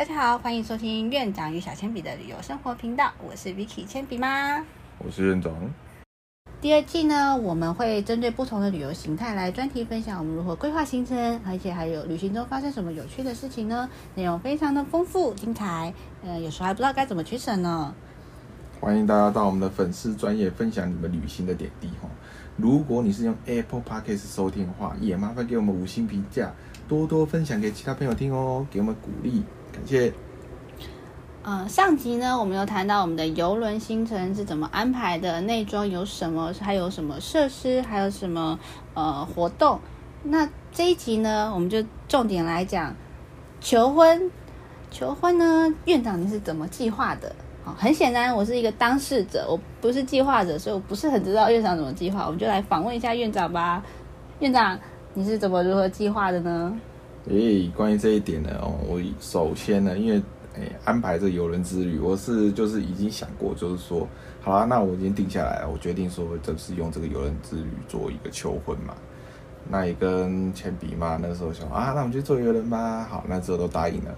大家好，欢迎收听院长与小铅笔的旅游生活频道，我是 Vicky 铅笔妈。我是院长。第二季呢，我们会针对不同的旅游形态来专题分享我们如何规划行程，而且还有旅行中发生什么有趣的事情呢？内容非常的丰富精彩，呃，有时候还不知道该怎么取舍呢。欢迎大家到我们的粉丝专业分享你们旅行的点滴哈。如果你是用 Apple Podcast 收听的话，也麻烦给我们五星评价，多多分享给其他朋友听哦，给我们鼓励，感谢。呃，上集呢，我们有谈到我们的游轮行程是怎么安排的，内装有什么，还有什么设施，还有什么呃活动。那这一集呢，我们就重点来讲求婚。求婚呢，院长你是怎么计划的？好，很显然我是一个当事者，我不是计划者，所以我不是很知道院长怎么计划。我们就来访问一下院长吧。院长，你是怎么如何计划的呢？诶，关于这一点呢，哦，我首先呢，因为诶安排这游轮之旅，我是就是已经想过，就是说，好啦，那我已经定下来了，我决定说，就是用这个游轮之旅做一个求婚嘛。那也跟铅笔嘛，那时候想啊，那我们就做游轮吧。好，那之后都答应了。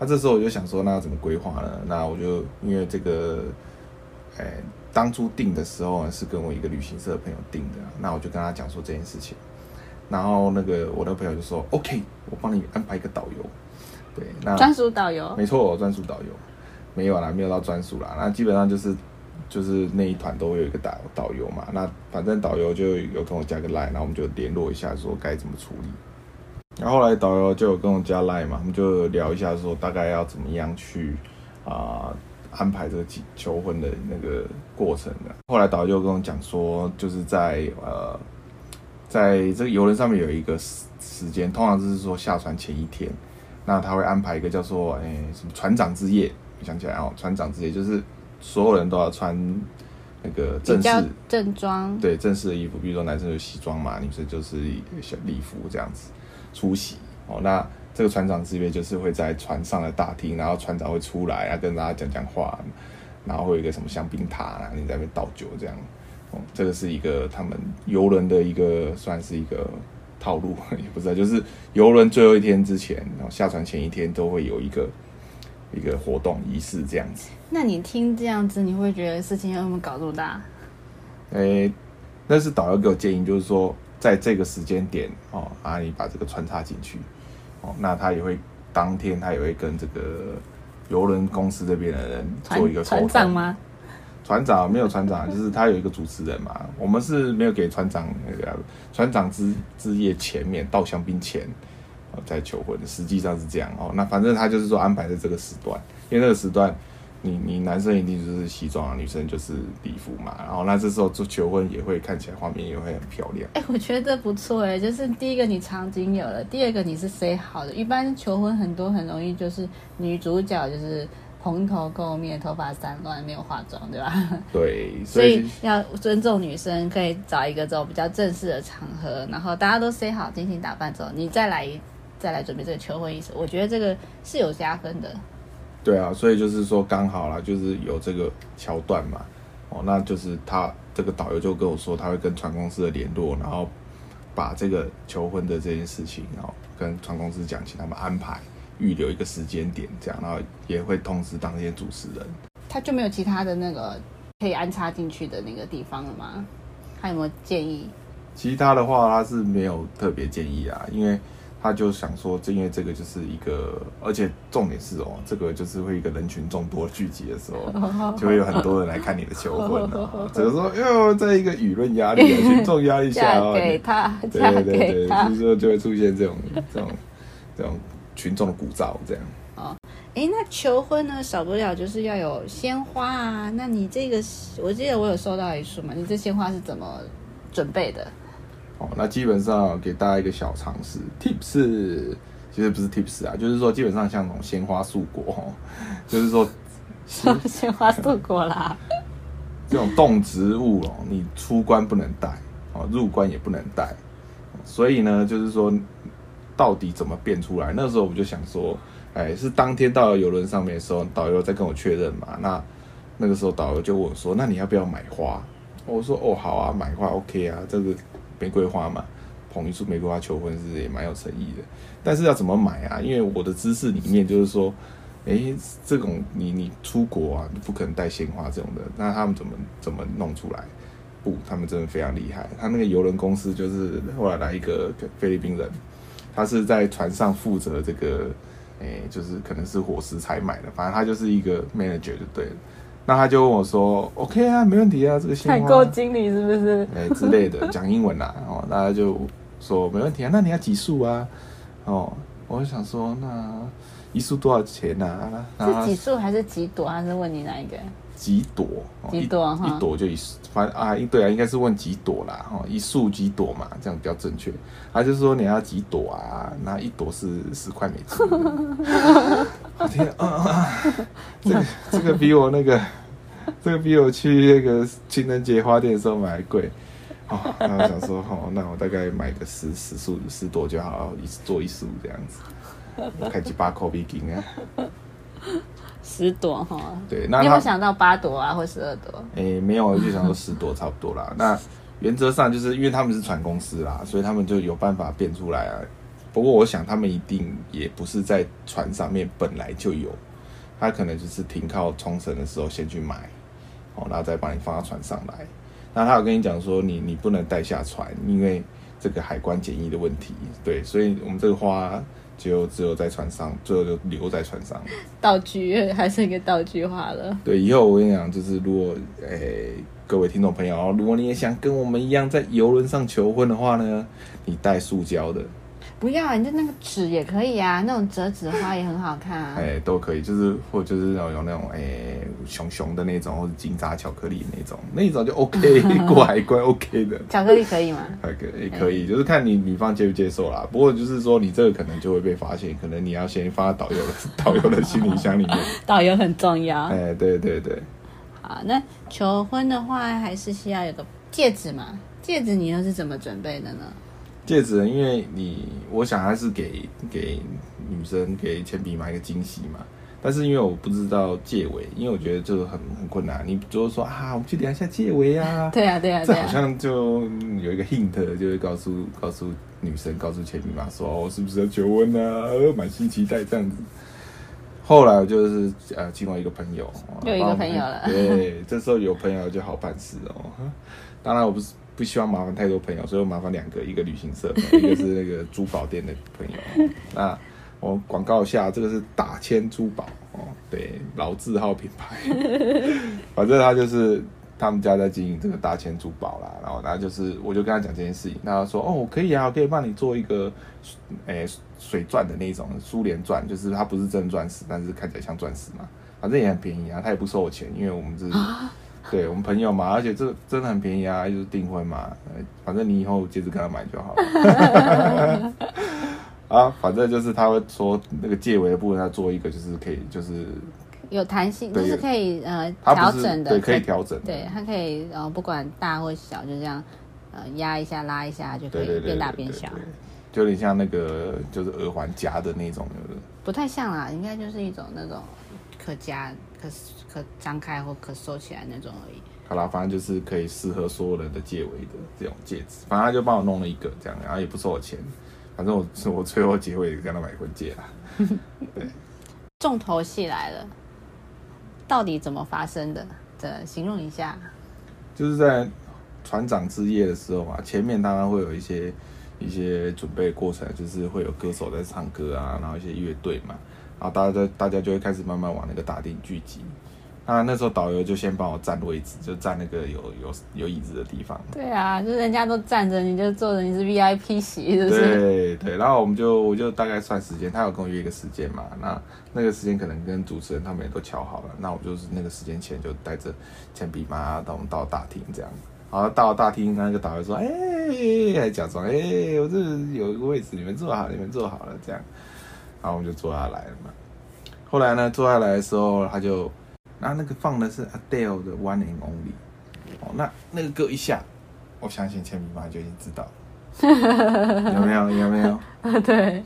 那这时候我就想说，那要怎么规划呢？那我就因为这个，哎，当初定的时候是跟我一个旅行社的朋友定的，那我就跟他讲说这件事情。然后那个我的朋友就说：“OK，我帮你安排一个导游。”对，那专属导游，没错，专属导游没有啦，没有到专属啦。那基本上就是就是那一团都会有一个导导游嘛。那反正导游就有跟我加个 line，然后我们就联络一下说该怎么处理。然后后来导游就有跟我加 line 嘛，我们就聊一下说大概要怎么样去啊安排这个求婚的那个过程的。后来导游就跟我讲说，就是在呃在这个游轮上面有一个时时间，通常就是说下船前一天，那他会安排一个叫做诶什么船长之夜，想起来哦，船长之夜就是所有人都要穿那个正式正装，对正式的衣服，比如说男生有西装嘛，女生就是小礼服这样子。出席哦，那这个船长之约就是会在船上的大厅，然后船长会出来，啊跟大家讲讲话，然后会有一个什么香槟塔，你在那边倒酒这样。哦，这个是一个他们游轮的一个算是一个套路，也不知道，就是游轮最后一天之前，然后下船前一天都会有一个一个活动仪式这样子。那你听这样子，你会觉得事情有没搞这么大？诶，那是导游给我建议，就是说。在这个时间点哦，啊，你把这个穿插进去哦，那他也会当天他也会跟这个游轮公司这边的人做一个船长吗？船长没有船长，就是他有一个主持人嘛。我们是没有给船长那个船长之之夜前面倒香槟前再求婚，实际上是这样哦。那反正他就是说安排在这个时段，因为那个时段。你你男生一定就是西装啊，女生就是礼服嘛，然后那这时候做求婚也会看起来画面也会很漂亮。哎，我觉得不错哎，就是第一个你场景有了，第二个你是 say 好的。一般求婚很多很容易就是女主角就是蓬头垢面，头发散乱，没有化妆，对吧？对，所以要尊重女生，可以找一个这种比较正式的场合，然后大家都 say 好，精心打扮之后，你再来再来准备这个求婚仪式，我觉得这个是有加分的。对啊，所以就是说刚好啦，就是有这个桥段嘛，哦，那就是他这个导游就跟我说，他会跟船公司的联络，然后把这个求婚的这件事情，然后跟船公司讲，请他们安排预留一个时间点，这样，然后也会通知当天主持人。他就没有其他的那个可以安插进去的那个地方了吗？他有没有建议？其他的话，他是没有特别建议啊，因为。他就想说，正因为这个就是一个，而且重点是哦，这个就是会一个人群众多聚集的时候，就会有很多人来看你的求婚哦。只是说，哟，在一个舆论压力、群众压力下哦，给他，对对对，就是说就会出现这种这种这种群众的鼓噪这样。哦，哎，那求婚呢，少不了就是要有鲜花啊。那你这个，我记得我有收到一束嘛，你这鲜花是怎么准备的？哦，那基本上给大家一个小常识，tips，其实不是 tips 啊，就是说基本上像那种鲜花素果，哦，就是说 鲜花素果啦，这种动植物哦，你出关不能带，哦，入关也不能带，所以呢，就是说到底怎么变出来？那时候我就想说，哎，是当天到游轮上面的时候，导游在跟我确认嘛，那那个时候导游就问我说，那你要不要买花？我说哦，好啊，买花 OK 啊，这个。玫瑰花嘛，捧一束玫瑰花求婚是也蛮有诚意的，但是要怎么买啊？因为我的知识里面就是说，哎，这种你你出国啊，你不可能带鲜花这种的，那他们怎么怎么弄出来？不，他们真的非常厉害。他那个游轮公司就是后来来一个菲律宾人，他是在船上负责这个，哎，就是可能是伙食采买的，反正他就是一个 manager 就对了。那他就问我说：“OK 啊，没问题啊，这个鲜花。”采购经理是不是？哎之类的，讲英文啦。哦，大家就说没问题啊。那你要几束啊？哦，我就想说那。一束多少钱呢？是几束还是几朵？还是问你哪一个？几朵？几朵？一朵就一，反正啊，对啊，应该是问几朵啦。哈，一束几朵嘛，这样比较正确。他就说你要几朵啊？那一朵是十块美金。我天啊啊！这个这个比我那个，这个比我去那个情人节花店的时候买还贵。哦，那我想说，哦，那我大概买个十十束十朵就好，一做一束这样子。开几把口鼻金啊，十朵哈。对，那你有想到八朵啊，或十二朵？诶，没有，就想说十朵差不多啦。那原则上就是因为他们是船公司啦，所以他们就有办法变出来啊。不过我想他们一定也不是在船上面本来就有，他可能就是停靠冲绳的时候先去买，哦，然后再把你放到船上来。那他有跟你讲说，你你不能带下船，因为这个海关检疫的问题。对，所以我们这个花。就只有在船上，最后就留在船上。道具还是一个道具化了。对，以后我跟你讲，就是如果诶，各位听众朋友，如果你也想跟我们一样在游轮上求婚的话呢，你带塑胶的。不要，你就那个纸也可以啊，那种折纸花也很好看啊。哎，都可以，就是或就是那种有那种哎熊熊的那种，或者金扎巧克力那种，那种就 OK 过海关 OK 的。巧克力可以吗？还可以，可以，就是看你女方接不接受啦。不过就是说你这个可能就会被发现，可能你要先放在导游的 导游的行李箱里面。导游很重要。哎，对对对。好，那求婚的话还是需要有个戒指嘛？戒指你又是怎么准备的呢？戒指，因为你，我想还是给给女生给铅笔买一个惊喜嘛。但是因为我不知道戒围，因为我觉得这个很很困难。你就是说啊，我们去量一下戒围 啊。对啊，对啊，这好像就有一个 hint，就会告诉告诉女生，告诉铅笔嘛，说我是不是要求婚啊？满心期待这样子。后来就是呃，另外一个朋友，有一个朋友了。对，这时候有朋友就好办事哦。当然我不是。不希望麻烦太多朋友，所以我麻烦两个，一个旅行社，一个是那个珠宝店的朋友。那我广告一下，这个是打千珠宝哦，对，老字号品牌。反正他就是他们家在经营这个大千珠宝啦。然后他就是，我就跟他讲这件事情，他说：“哦，可以啊，我可以帮你做一个，诶，水钻的那种苏联钻，就是它不是真钻石，但是看起来像钻石嘛。反正也很便宜啊，他也不收我钱，因为我们是。”对我们朋友嘛，而且这真的很便宜啊，就是订婚嘛，反正你以后接着跟他买就好了。啊，反正就是他会说那个戒围的部分，他做一个就是可以，就是有弹性，就是可以呃调整的，对，可以调整，对，它可以呃不管大或小，就这样呃压一下拉一下就可以变大变小，就有点像那个就是耳环夹的那种，不太像啦，应该就是一种那种可夹可。可张开或可收起来那种而已。好啦，反正就是可以适合所有人的戒围的这种戒指。反正他就帮我弄了一个这样，然后也不收我钱。反正我 我最后结尾跟他买婚戒啦。对，重头戏来了，到底怎么发生的？的形容一下。就是在船长之夜的时候嘛，前面当然会有一些一些准备过程，就是会有歌手在唱歌啊，然后一些乐队嘛，然后大家大家就会开始慢慢往那个大厅聚集。那，那时候导游就先帮我占位置，就占那个有有有椅子的地方。对啊，就是人家都站着，你就坐着，你是 VIP 席，是不是？对对，然后我们就我就大概算时间，他有跟我约一个时间嘛，那那个时间可能跟主持人他们也都敲好了，那我就是那个时间前就带着铅笔嘛，到我们到大厅这样。然后到了大厅，那个导游说：“哎，还假装哎，我这有一个位置，你们坐好，你们坐好了这样。”然后我们就坐下来了嘛。后来呢，坐下来的时候，他就。那那个放的是 Adele 的 One and Only，哦，那那个歌一下，我相信千米妈就已经知道，有没有？有没有？对，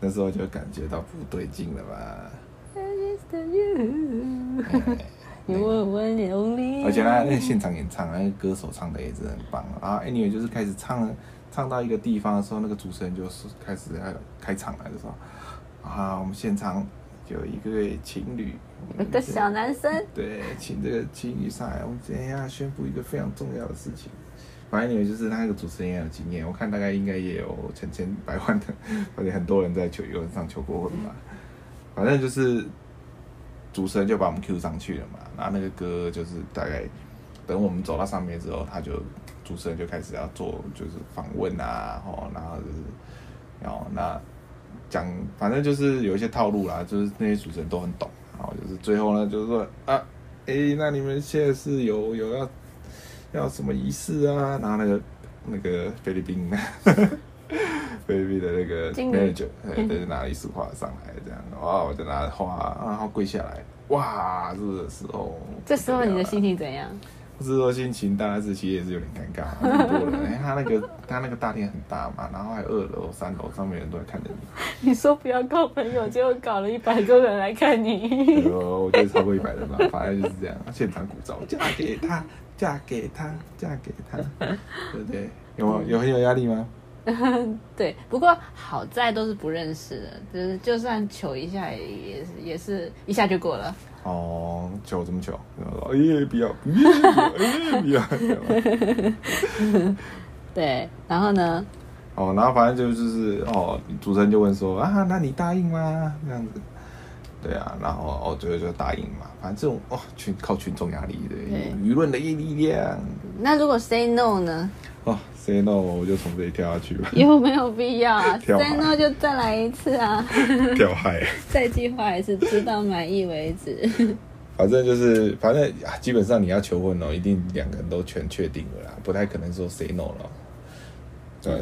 那时候就感觉到不对劲了吧？而且他，那现场演唱，那个歌手唱的也是很棒啊。Anyway，就是开始唱，唱到一个地方的时候，那个主持人就是开始要开场了，就说啊，我们现场。有一个情侣，一个小男生，对，请这个情侣上来，我们今天要宣布一个非常重要的事情。反正你们就是那个主持人也有经验，我看大概应该也有成千百万的，而且很多人在求有人上求过婚吧。反正就是主持人就把我们 Q 上去了嘛，然后那个歌就是大概等我们走到上面之后，他就主持人就开始要做就是访问啊，哦，然后就是然后那讲反正就是有一些套路啦，就是那些主持人都很懂，然后就是最后呢就是说啊，诶，那你们现在是有有要。要什么仪式啊？然后那个那个菲律宾，菲律宾的那个 manager，对，就拿了一束花上来，这样，哇，我就拿着花，然后跪下来，哇，这个时候，这时候你的心情怎样？不是说心情当然是其实也是有点尴尬，很多人，哎，他那个他那个大厅很大嘛，然后还二楼、三楼上面人都在看着你。你说不要搞朋友，结果搞了一百多人来看你。哦，我觉得超过一百人吧，反正就是这样，现场鼓噪，嫁给他。嫁给他，嫁给他，对不对？有有很有压力吗？对，不过好在都是不认识的，就是就算求一下，也是也是一下就过了。哦，求怎么求？哎呀，不要，不要，不要。对，然后呢？哦，然后反正就就是哦，主持人就问说啊，那你答应吗？这样子。对啊，然后哦，最后就答应嘛。反正这种哦，群靠群众压力的，舆论的力量。那如果 say no 呢？哦，say no，我就从这里跳下去吧。有没有必要啊？say no 就再来一次啊。跳海。再计划一次，直到满意为止。反正就是，反正基本上你要求婚哦，一定两个人都全确定了啦，不太可能说 say no 了。对，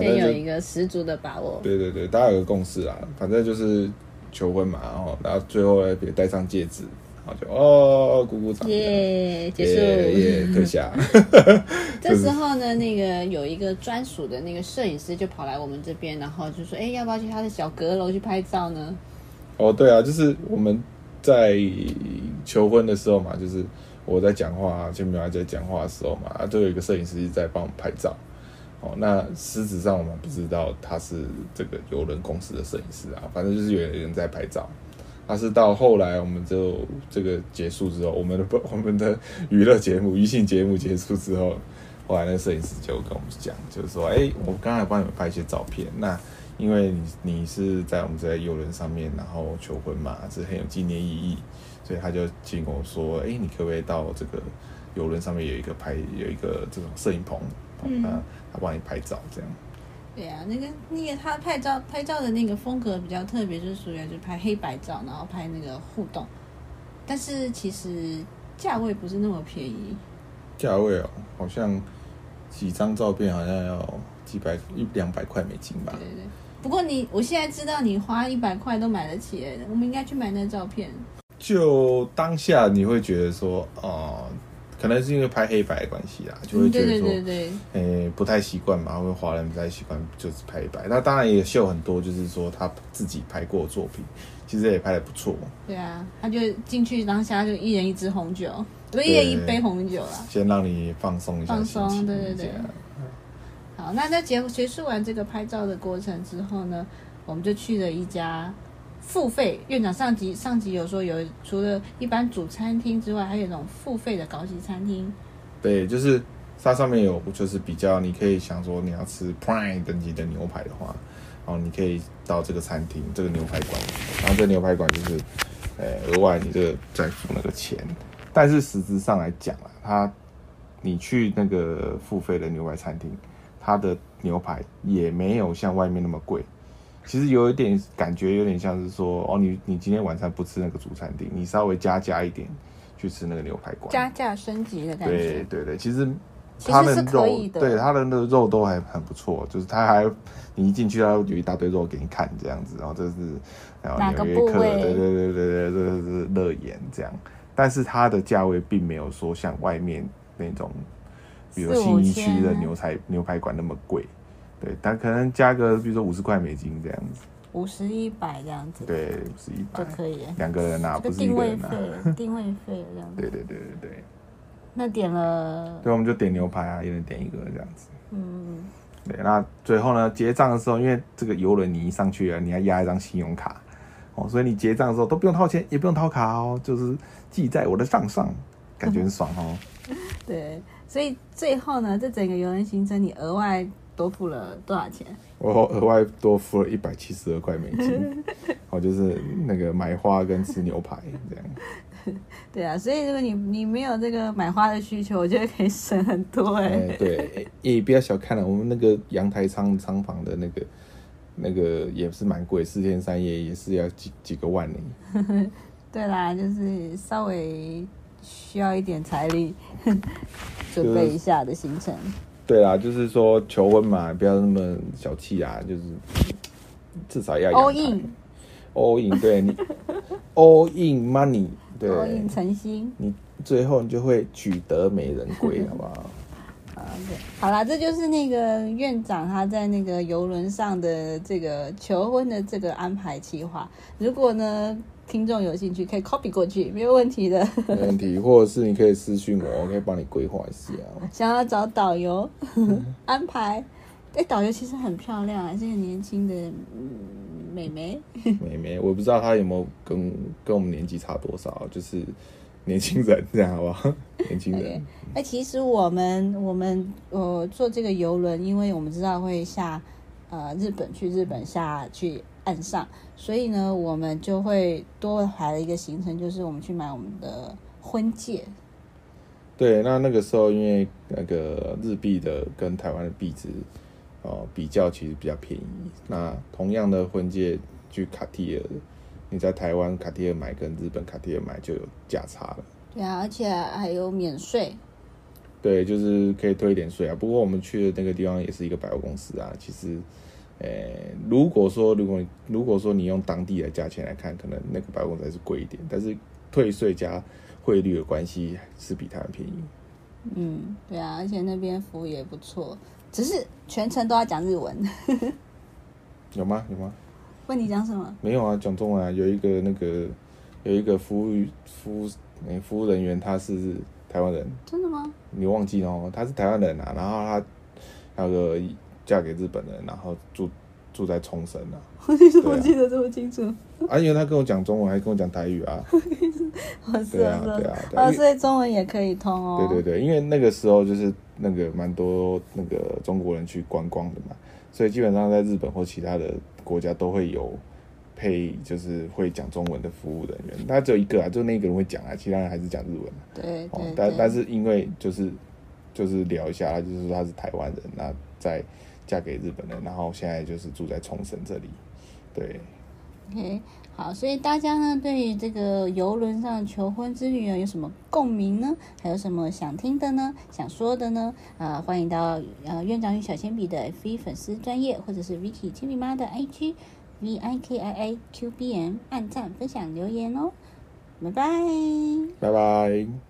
先有一个十足的把握。对对对，大家有个共识啊，反正就是。求婚嘛，然后然后最后别戴上戒指，然后就哦鼓鼓掌，耶结束，耶特下。这时候呢，那个有一个专属的那个摄影师就跑来我们这边，然后就说：“哎，要不要去他的小阁楼去拍照呢？”哦，对啊，就是我们在求婚的时候嘛，就是我在讲话，前面还在讲话的时候嘛，都有一个摄影师在帮我们拍照。哦，那实质上我们不知道他是这个游轮公司的摄影师啊，反正就是有人在拍照。他是到后来我们就这个结束之后，我们的我们的娱乐节目、娱性节目结束之后，后来那摄影师就跟我们讲，就是说，哎，我刚才帮你们拍一些照片，那因为你你是在我们在游轮上面然后求婚嘛，是很有纪念意义，所以他就请我说，哎，你可不可以到这个游轮上面有一个拍有一个这种摄影棚？嗯，他帮你拍照这样。对啊，那个那个他拍照拍照的那个风格比较特别，就是属于就拍黑白照，然后拍那个互动。但是其实价位不是那么便宜。价位哦，好像几张照片好像要几百一两百块美金吧。对对。不过你我现在知道你花一百块都买得起，我们应该去买那照片。就当下你会觉得说，哦。可能是因为拍黑白的关系啦，就会觉得说，诶，不太习惯嘛，因为华人不太习惯就是拍黑白。那当然也秀很多，就是说他自己拍过的作品，其实也拍的不错。对啊，他就进去当下就一人一支红酒，不是一人一杯红酒了，先让你放松一下放松，对对对。好，那在结结束完这个拍照的过程之后呢，我们就去了一家。付费院长上集上集有说有除了一般主餐厅之外，还有那种付费的高级餐厅。对，就是它上面有就是比较，你可以想说你要吃 Prime 等级的牛排的话，然后你可以到这个餐厅这个牛排馆，然后这牛排馆就是，呃，额外你这个再付那个钱。但是实质上来讲啊，它你去那个付费的牛排餐厅，它的牛排也没有像外面那么贵。其实有一点感觉，有点像是说，哦，你你今天晚上不吃那个主餐厅，你稍微加价一点去吃那个牛排馆，加价升级的感觉。对对对，其实他的肉，对他的那个肉都还很不错，就是他还你一进去，他有一大堆肉给你看这样子，然后这是然后纽约客，对对对对对，这是乐言这样，但是它的价位并没有说像外面那种，比如新一区的牛排牛排馆那么贵。对，但可能加个，比如说五十块美金这样子，五十一百这样子，对，五十一百就可以。两个人啊，不是定位费，定位费这样子。对对对对对。那点了，对，我们就点牛排啊，一人点一个这样子。嗯。对，那最后呢，结账的时候，因为这个游轮你一上去了，你要压一张信用卡，哦，所以你结账的时候都不用掏钱，也不用掏卡哦，就是记在我的账上，感觉很爽哦。对，所以最后呢，这整个游轮行程你额外多付了多少钱？我额外多付了一百七十二块美金，哦，就是那个买花跟吃牛排这样。对啊，所以如果你你没有这个买花的需求，我觉得可以省很多哎、哎，对，也不要小看了，我们那个阳台仓仓房的那个那个也是蛮贵，四天三夜也是要几几个万呢。对啦，就是稍微需要一点财力准备一下的行程。对啦，就是说求婚嘛，不要那么小气啊，就是至少要 all in all in，对你 all in money，对。All in 诚心。你最后你就会取得美人归，好不好？好啦，这就是那个院长他在那个游轮上的这个求婚的这个安排计划。如果呢听众有兴趣，可以 copy 过去，没有问题的。没问题，或者是你可以私信我，我可以帮你规划一下。想要找导游安排，哎，导游其实很漂亮，还是个年轻的嗯美眉。妹妹，我不知道她有没有跟跟我们年纪差多少，就是年轻人这样好不好？年轻人，哎，其实我们我们呃坐这个游轮，因为我们知道会下呃日本去日本下去岸上，所以呢，我们就会多排了一个行程，就是我们去买我们的婚戒。对，那那个时候因为那个日币的跟台湾的币值哦比较，其实比较便宜。那同样的婚戒去卡地尔，你在台湾卡地尔买跟日本卡地尔买就有价差了。对啊，而且还有免税。对，就是可以退一点税啊。不过我们去的那个地方也是一个百货公司啊。其实，呃，如果说如果如果说你用当地的价钱来看，可能那个百货公司还是贵一点，但是退税加汇率的关系是比台湾便宜。嗯，对啊，而且那边服务也不错，只是全程都要讲日文。有吗？有吗？问你讲什么？没有啊，讲中文啊。有一个那个有一个服务服务诶服务人员，他是台湾人，真的吗？你忘记了哦？他是台湾人啊，然后他那个嫁给日本人，然后住住在冲绳啊。你怎么记得这么清楚？啊，因为他跟我讲中文，还跟我讲台语啊。我是对啊对啊对啊哦，所以中文也可以通哦。对对对，因为那个时候就是那个蛮多那个中国人去观光的嘛，所以基本上在日本或其他的国家都会有配，就是会讲中文的服务人员。他只有一个啊，就那个人会讲啊，其他人还是讲日文对但但是因为就是就是聊一下，他就是说他是台湾人，那在嫁给日本人，然后现在就是住在冲绳这里。对，OK，好，所以大家呢对于这个游轮上求婚之旅呢有什么共鸣呢？还有什么想听的呢？想说的呢？啊、欢迎到呃院长与小铅笔的 F 粉丝专业，或者是 Vicky 铅笔妈的 IG V I K I I Q B M 按赞、分享、留言哦。拜拜。拜拜。